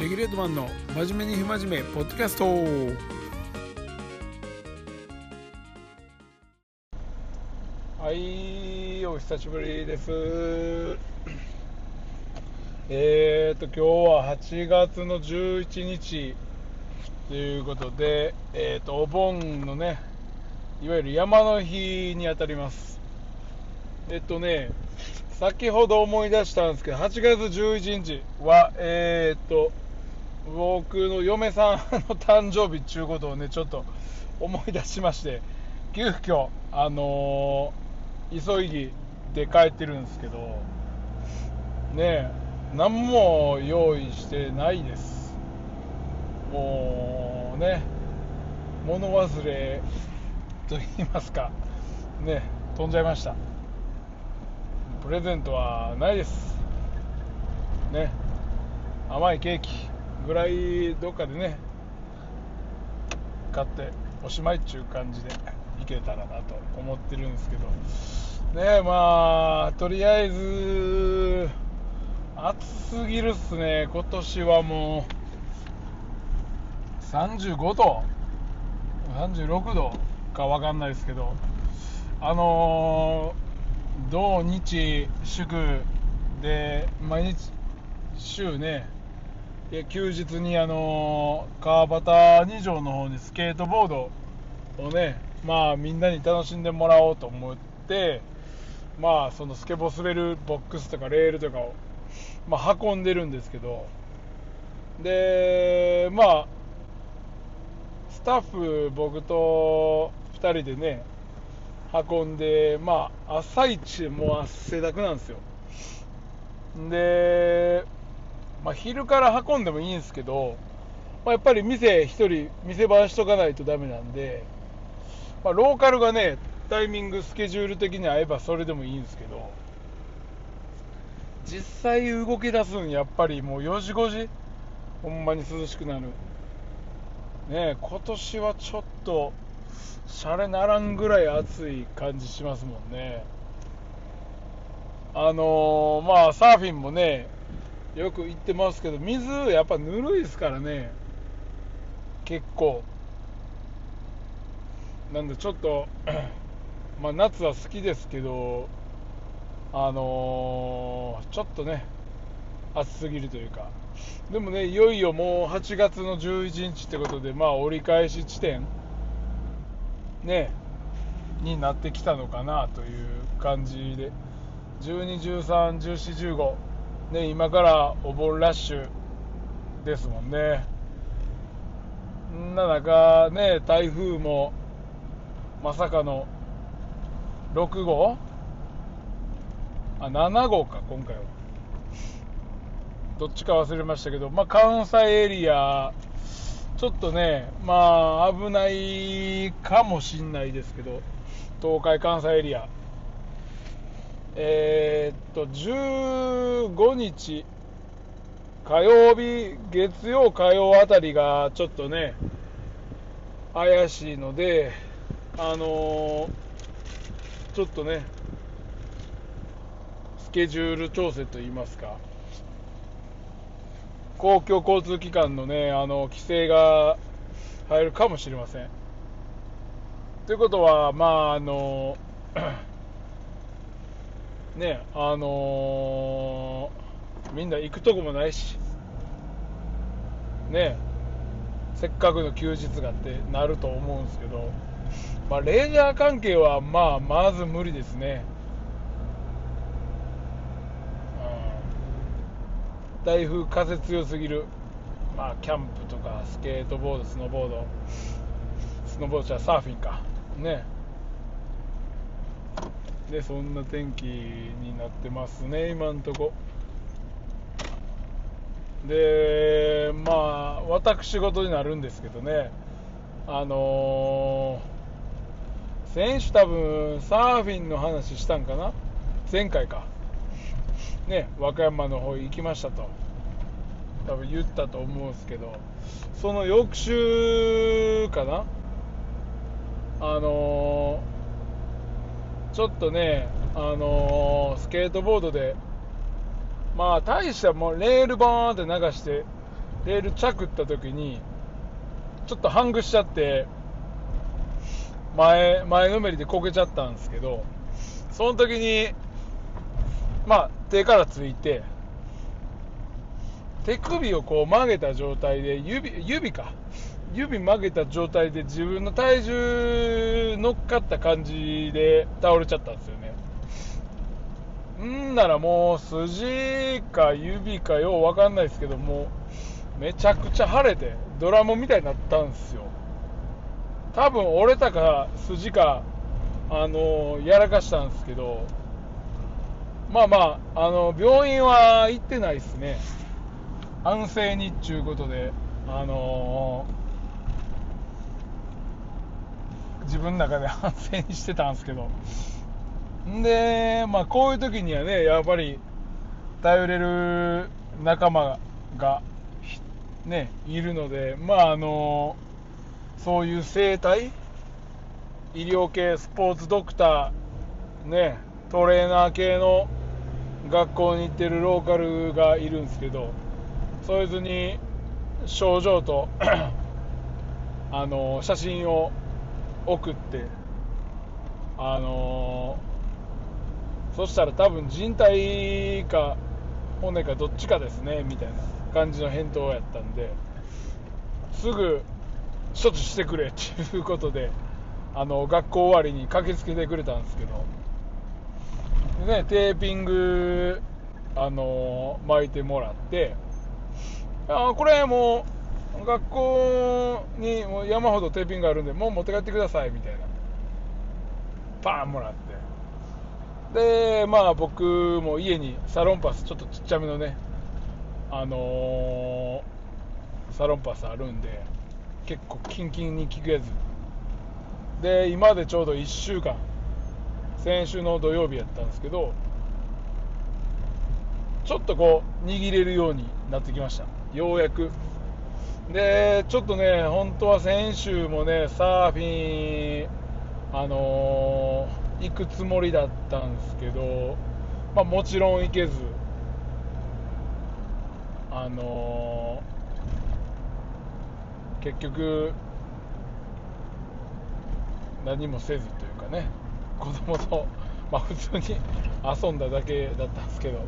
レギュレートマンの真面目に不真面目ポッドキャスト。はいお久しぶりです。えーと今日は8月の11日ということでえーとお盆のねいわゆる山の日にあたります。えっとね先ほど思い出したんですけど、8月11日は、えー、っと、僕の嫁さんの誕生日っていうことをね、ちょっと思い出しまして、急遽、あのー、急いぎで帰ってるんですけど、ねえ何も用意してないです。もうね、物忘れと言いますか、ね、飛んじゃいました。プレゼントはないですね甘いケーキぐらいどっかでね買っておしまいっちゅう感じでいけたらなと思ってるんですけど。ねまあとりあえず暑すぎるっすね。今年はもう35度36度か分かんないですけど。あのー土日祝で毎日週ねで休日にあの川端二条の方にスケートボードをねまあみんなに楽しんでもらおうと思ってまあそのスケボー滑るボックスとかレールとかを、まあ、運んでるんですけどでまあスタッフ僕と2人でね運んで、まあ、朝一もう汗だくなんですよ。で、まあ、昼から運んでもいいんですけど、まあ、やっぱり店1人、店番しとかないとダメなんで、まあ、ローカルがね、タイミング、スケジュール的に合えばそれでもいいんですけど、実際動き出すんやっぱりもう4時5時ほんまに涼しくなる。ね今年はちょっとシャレならんぐらい暑い感じしますもんね。あのー、まあサーフィンもねよく行ってますけど水やっぱぬるいですからね。結構。なんでちょっと まあ夏は好きですけどあのー、ちょっとね暑すぎるというか。でもねいよいよもう8月の11日ってことでまあ折り返し地点ねになってきたのかなという感じで。12、13、14、15、ね、今からお盆ラッシュですもんね。んな中、ね、台風もまさかの6号？あ、7号か、今回は。どっちか忘れましたけど、まあ、関西エリアちょっとね、まあ、危ないかもしんないですけど、東海、関西エリア、えー、っと、15日、火曜日、月曜、火曜あたりがちょっとね、怪しいので、あのー、ちょっとね、スケジュール調整といいますか、公共交通機関のね、あの、規制が入るかもしれません。ということは、まあ、あの、ね、あのー、みんな行くとこもないし、ね、せっかくの休日がってなると思うんですけど、まあ、レジャー関係は、まあ、まず無理ですね。台風風強すぎる、まあ、キャンプとかスケートボードスノーボード。スノーボードじゃサーフィンか。ね。でそんな天気になってますね今んとこ。でまあ私事になるんですけどね。あのー、選手多分サーフィンの話したんかな？前回か。ね、和歌山の方行きましたと。多分言ったと思うんですけど。その翌週かな？あのー、ちょっとね、あのー、スケートボードでまあ大したもうレールバーンって流してレール着った時にちょっとハングしちゃって前前のめりでこけちゃったんですけどその時にまあ手からついて手首をこう曲げた状態で指指か。指曲げた状態で自分の体重乗っかった感じで倒れちゃったんですよね。んならもう筋か指かよう分かんないですけどもめちゃくちゃ腫れてドラムみたいになったんですよ。多分折れたか筋かあのやらかしたんですけどまあまああの病院は行ってないですね。安静にっちゅうことであの自分の中で安静にしてたんですけど。んでまあこういう時にはねやっぱり頼れる仲間がねいるのでまああのそういう生態医療系スポーツドクターねトレーナー系の学校に行ってるローカルがいるんですけどそいつに症状と あの写真を送って。あのそしたら多分人体か骨かどっちかですねみたいな感じの返答やったんですぐ処置してくれっていうことであの学校終わりに駆けつけてくれたんですけど。で、ね、テーピングあの巻いてもらってあこれもう学校にもう山ほどテーピングがあるんでもう持って帰ってくださいみたいな。パーンもらって。でまあ僕も家にサロンパスちょっとちっちゃめのねあのー、サロンパスあるんで結構キンキンに効くやつ。で今でちょうど1週間先週の土曜日やったんですけどちょっとこう握れるようになってきました。ようやく。でちょっとね本当は先週もねサーフィンあのー、行くつもりだったんですけど、まあ、もちろん行けずあのー、結局何もせずというかね子供と、まあ、普通に遊んだだけだったんですけど。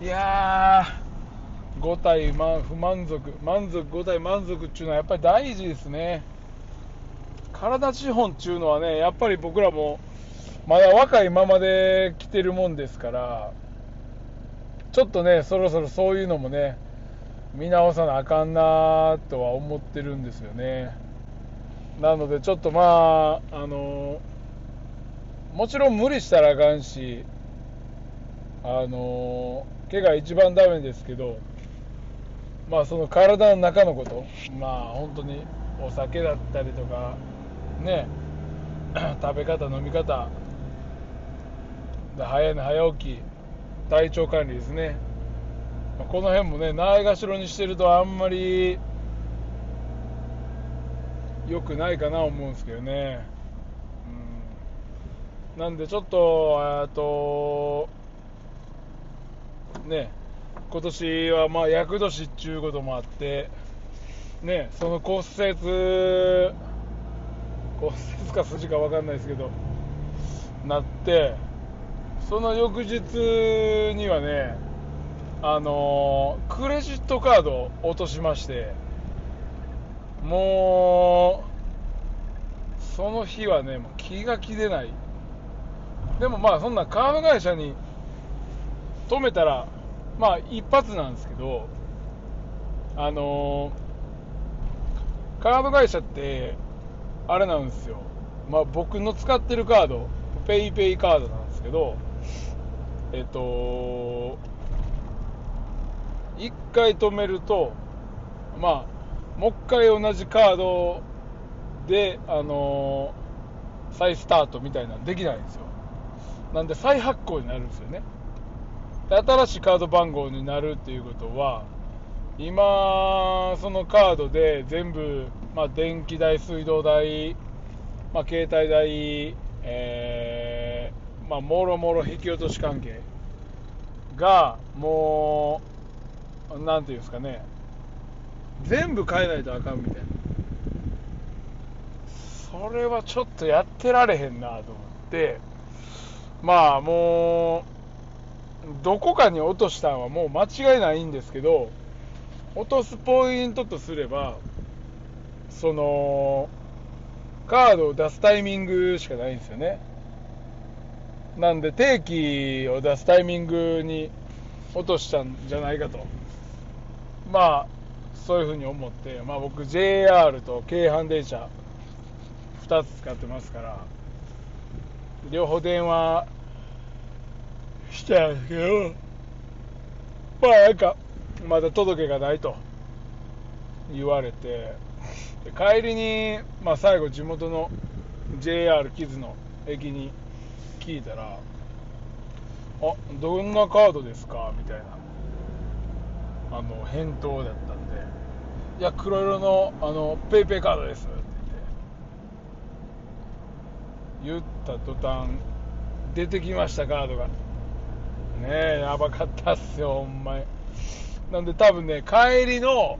いやー5体不満足満足5体満足っていうのはやっぱり大事ですね体資本っていうのはねやっぱり僕らもまだ若いままで来てるもんですからちょっとね、そろそろそういうのもね、見直さなあかんなとは思ってるんですよね。なので、ちょっとまあ、あのもちろん無理したらあかんし、あの怪我一番ダメですけど、まあ、その体の中のこと、まあ、本当にお酒だったりとか、ね、食べ方、飲み方、早寝早起き、体調管理ですね、この辺もねないがしろにしてるとあんまり良くないかな思うんですけどね、うん、なんでちょっとえっとね。今年はまあ厄年っていうこともあってねその骨折骨折か筋か分かんないですけどなってその翌日にはね、あの、クレジットカードを落としまして、もう、その日はね、もう気が気でない。でもまあ、そんなカード会社に止めたら、まあ、一発なんですけど、あのー、カード会社って、あれなんですよ。まあ、僕の使ってるカード、PayPay カードなんですけど、えっと、1回止めると、まあ、もう1回同じカードで、あのー、再スタートみたいなのできないんですよ。なんで再発行になるんですよね。新しいカード番号になるっていうことは、今、そのカードで全部、まあ、電気代、水道代、まあ、携帯代、えー、まあ、もろもろ引き落とし関係が、もう、なんていうんですかね、全部変えないとあかんみたいな。それはちょっとやってられへんなと思って。まあもうどこかに落としたのはもう間違いないんですけど落とすポイントとすればそのカードを出すタイミングしかないんですよね。なんで定期を出すタイミングに落としたんじゃないかと。まあそういうふうに思って、まあ、僕 JR と京阪電車2つ使ってますから両方電話したんですけどまあなんかまだ届けがないと言われてで帰りに、まあ、最後地元の JR キズの駅に聞いたら「あどんなカードですか?」みたいなあの返答だったんで「いや黒色のあのペイペイカードです」って言った途端出てきましたカードがねやばかったっすよほんまに。なんで多分ね帰りの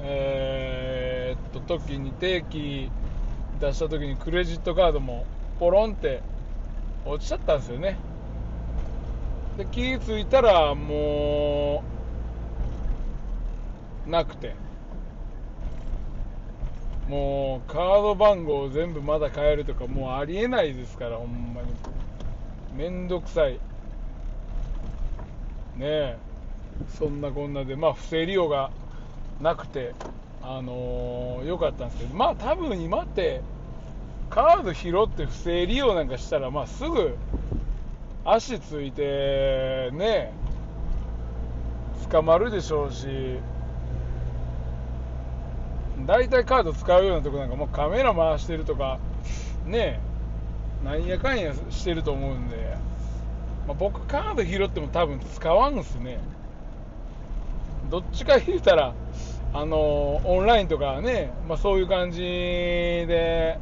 えー、っと時に定期出した時にクレジットカードもポロンって落ちちゃったんですよね。で気づいたらもうなくて。もうカード番号全部まだ変えるとかもうありえないですからほんまに。めんどくさい。ね。えそんなこんなでまあ不正利用がなくてあのー、よかったんですけどまあ多分今ってカード拾って不正利用なんかしたらまあすぐ足ついてね捕まるでしょうし大体カード使うようなとこなんかもうカメラ回してるとかねなんやかんやしてると思うんで、まあ、僕カード拾っても多分使わんすね。どっちか言うたらあのオンラインとかね、まあ、そういう感じで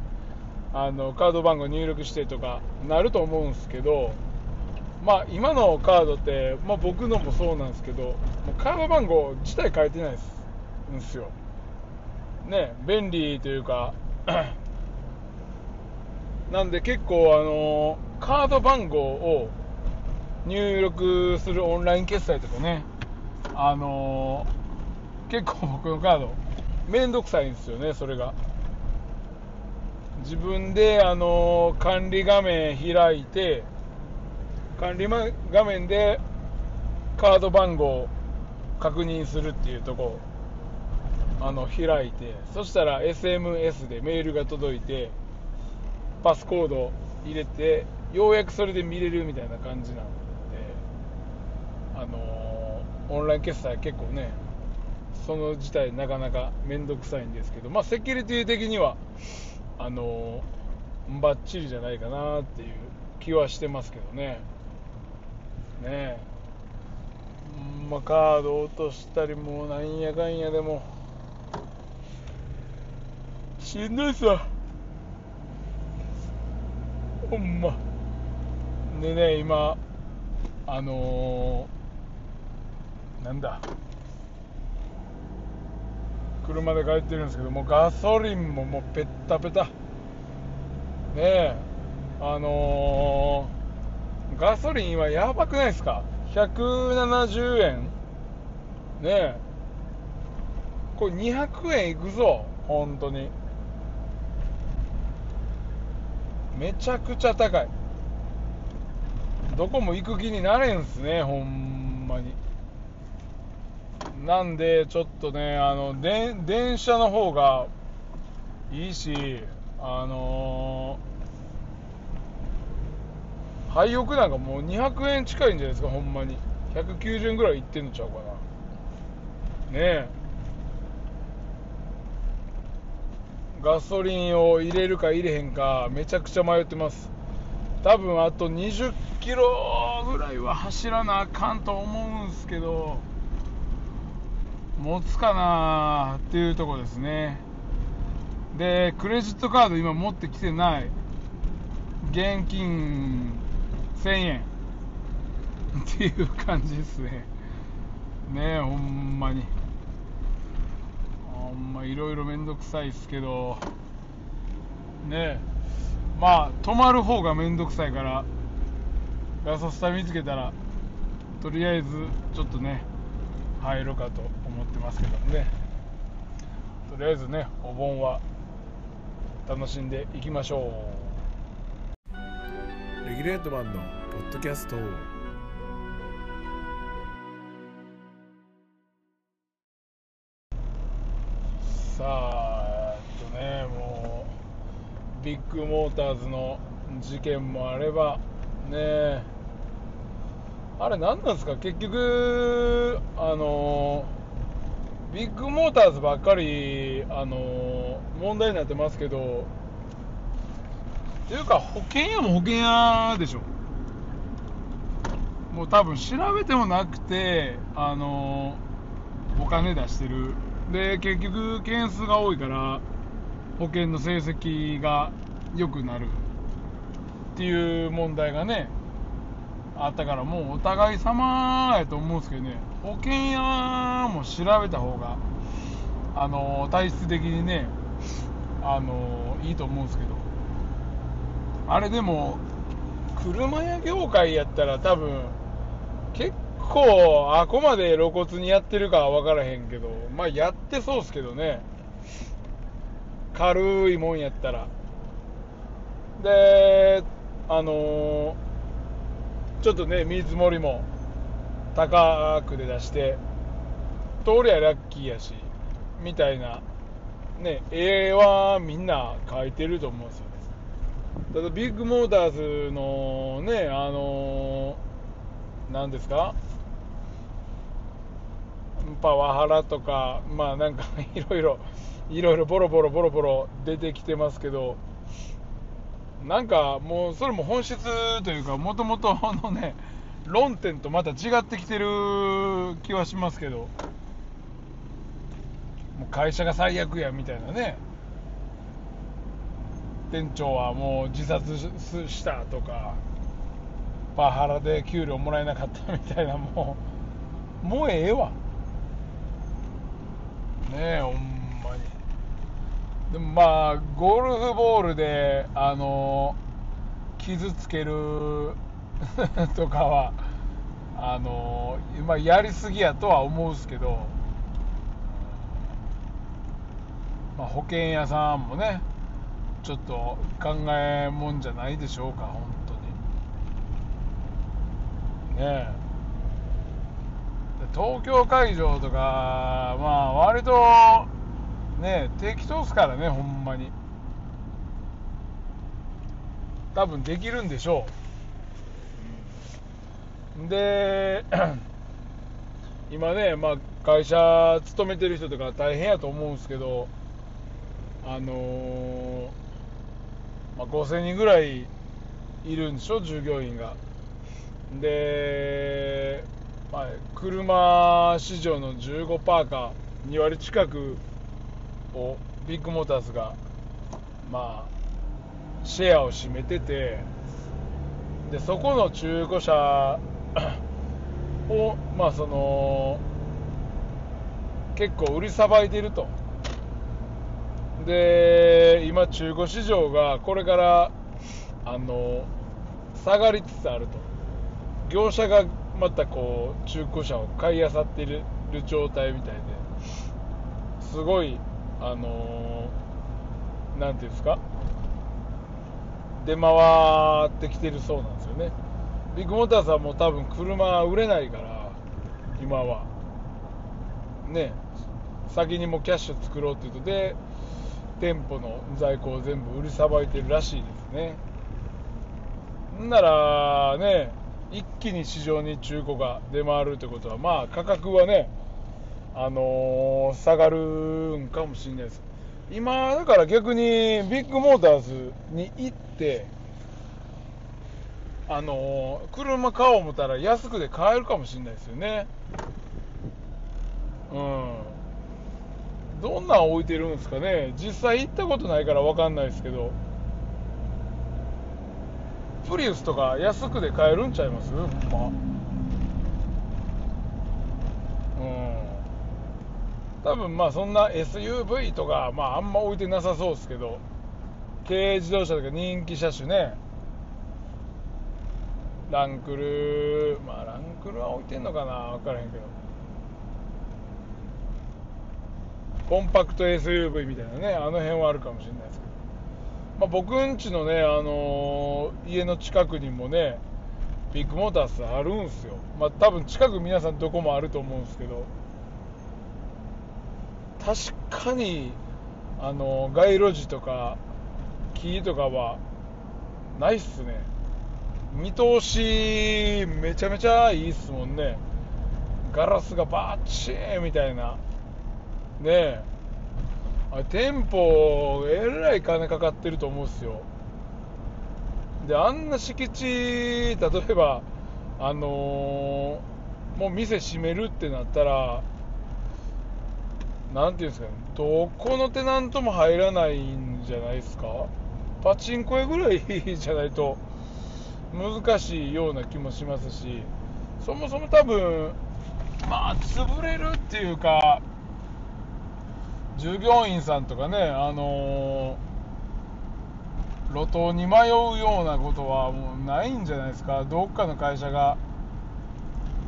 あのカード番号入力してとかなると思うんすけど、まあ、今のカードって、まあ、僕のもそうなんですけどカード番号自体変えてないんすよ。ね便利というか なんで結構あのカード番号を入力するオンライン決済とかね。あの結構僕のカードめんどくさいんですよねそれが。自分であの管理画面開いて管理画面でカード番号確認するっていうとこあの開いてそしたら SMS でメールが届いてパスコード入れてようやくそれで見れるみたいな感じなんで。あの、オンライン決済結構ねその自体なかなか面倒くさいんですけどまあセキュリティ的にはあの、バッチリじゃないかなっていう気はしてますけどね。ねえ。まあ、カード落としたりもうなんやかんやでも。しんどいっすわ。ほんま。でね今あのー、なんだ？車で帰ってるんですけどもガソリンももうペッタペタ。ねえあのー、ガソリン今やばくないですか？170円ねえ。これ200円いくぞ本当に。めちゃくちゃ高い。どこも行く気になれんすねほんまに。なんでちょっとねあので電車の方がいいしあのー、廃屋なんかもう200円近いんじゃないですかほんまに。190円ぐらいいってんのちゃうかな。ねえ。ガソリンを入れるか入れへんかめちゃくちゃ迷ってます。多分あと20キロぐらいは走らなあかんと思うんすけど。持つかなっていうとこですね。でクレジットカード今持ってきてない。現金1000円。っていう感じですね。ねえほんまに。ほんまいろいろ面倒くさいですけど。ねえ。まあ泊まる方が面倒くさいからガソスタ見つけたらとりあえずちょっとね入ろうかと思ってますけどね。とりあえずねお盆は楽しんでいきましょう。レギュレートマンのポッドキャストさあえっとねもうビッグモーターズの事件もあればねあれ何なんですか？結局あのビッグモーターズばっかりあの問題になってますけどっていうか保険屋も保険屋でしょ。もう多分調べてもなくてあのお金出してる。で結局件数が多いから保険の成績が良くなる。っていう問題がねあったからもうお互い様やと思うんですけどね。保険屋も調べた方があの体質的にねあのいいと思うんですけど。あれでも車屋業界やったら多分結構あこまで露骨にやってるかは分からへんけどまあやってそうっすけどね。軽いもんやったら。であのー、ちょっとね見積もりも高くで出して通りゃラッキーやしみたいなね絵はみんな描いてると思うんですよね。ただビッグモーターズのねあの、何ですか？パワハラとかまあなんか いろいろいろいろボロボロボロボロ出てきてますけどなんかもうそれも本質というかもともとのね論点とまた違ってきてる気はしますけどもう会社が最悪やみたいなね。店長はもう自殺したとかパワハラで給料もらえなかったみたいなもうもうええわ。ねえほんまに。でもまあゴルフボールであの傷つける とかはあのまあ、やりすぎやとは思うんですけど、まあ、保険屋さんもねちょっと考えもんじゃないでしょうか本当に。ねえ。東京会場とかまあ割とね適当っすからねほんまに。多分できるんでしょう。で 今ね、まあ、会社勤めてる人とか大変やと思うんですけどあのー、まあ、5000人ぐらいいるんでしょ従業員が。でまあ、車市場の15%か2割近くをビッグモーターズが、まあ、シェアを占めててでそこの中古車を、まあ、その結構売りさばいてると。で今中古市場がこれからあの下がりつつあると。業者がまたこう中古車を買い漁っている状態みたいですごいあの何、ー、ていうんですか？出回ってきてるそうなんですよね。ビッグモーターさんも多分車売れないから今は。ね。先にもキャッシュ作ろうっていうとで店舗の在庫を全部売りさばいてるらしいですね。んならね一気に市場に中古が出回るということは、まあ、価格はね、あのー、下がるんかもしれないです。今、だから逆にビッグモーターズに行って、あのー、車買おう思ったら安くで買えるかもしれないですよね。うん。どんなん置いてるんですかね。実際行ったことないから分かんないですけど。プリウスとか安くで買えるんちゃいます？ほんまうん多分まあそんな SUV とか、まあ、あんま置いてなさそうですけど軽自動車とか人気車種ね。ランクルまあランクルは置いてんのかな分からへんけど。コンパクト SUV みたいなねあの辺はあるかもしれないですけど、まあ、僕んちのね、あのー家の近くにもねビッグモータースあるんすよ。まあ多分近く皆さんどこもあると思うんですけど。確かにあの街路樹とか木とかはないっすね。見通しめちゃめちゃいいっすもんね。ガラスがバッチーみたいな。ねえ。あれ店舗えらい金かかってると思うんすよ。であんな敷地例えばあのーもう店閉めるってなったらなんていうんですかね。どこのテナントも入らないんじゃないですか？パチンコ屋ぐらいじゃないと難しいような気もしますしそもそも多分まあ潰れるっていうか従業員さんとかねあのー路頭に迷うようなことはもうないんじゃないですか？どっかの会社が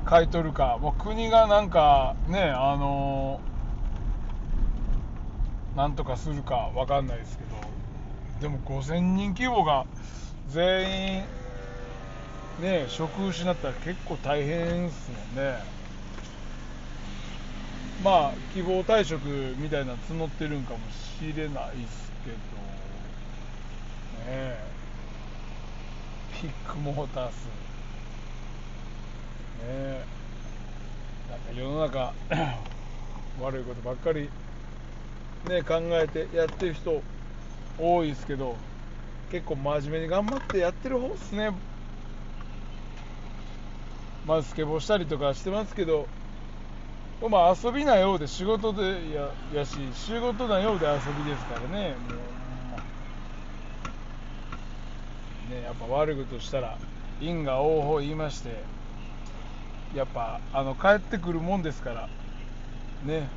買い取るかもう国がなんかねあのーなんとかするかわかんないですけどでも5000人規模が全員ね職失ったら結構大変ですもんね。まあ希望退職みたいなの募ってるんかもしれないですけどね。えビッグモータースね。えなんか世の中 悪いことばっかりね考えてやってる人多いですけど結構真面目に頑張ってやってる方っすね。まあスケボーしたりとかしてますけどまあ遊びなようで仕事でややし仕事なようで遊びですからね。もうねやっぱ悪いことしたら因果応報言いましてやっぱあの帰ってくるもんですからね。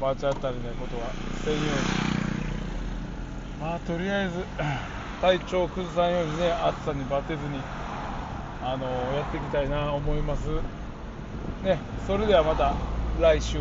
バーチャ当たりのことはせんようにまあとりあえず 体調を崩さんようにね暑さにバテずにあのやっていきたいな思います。ねそれではまた来週。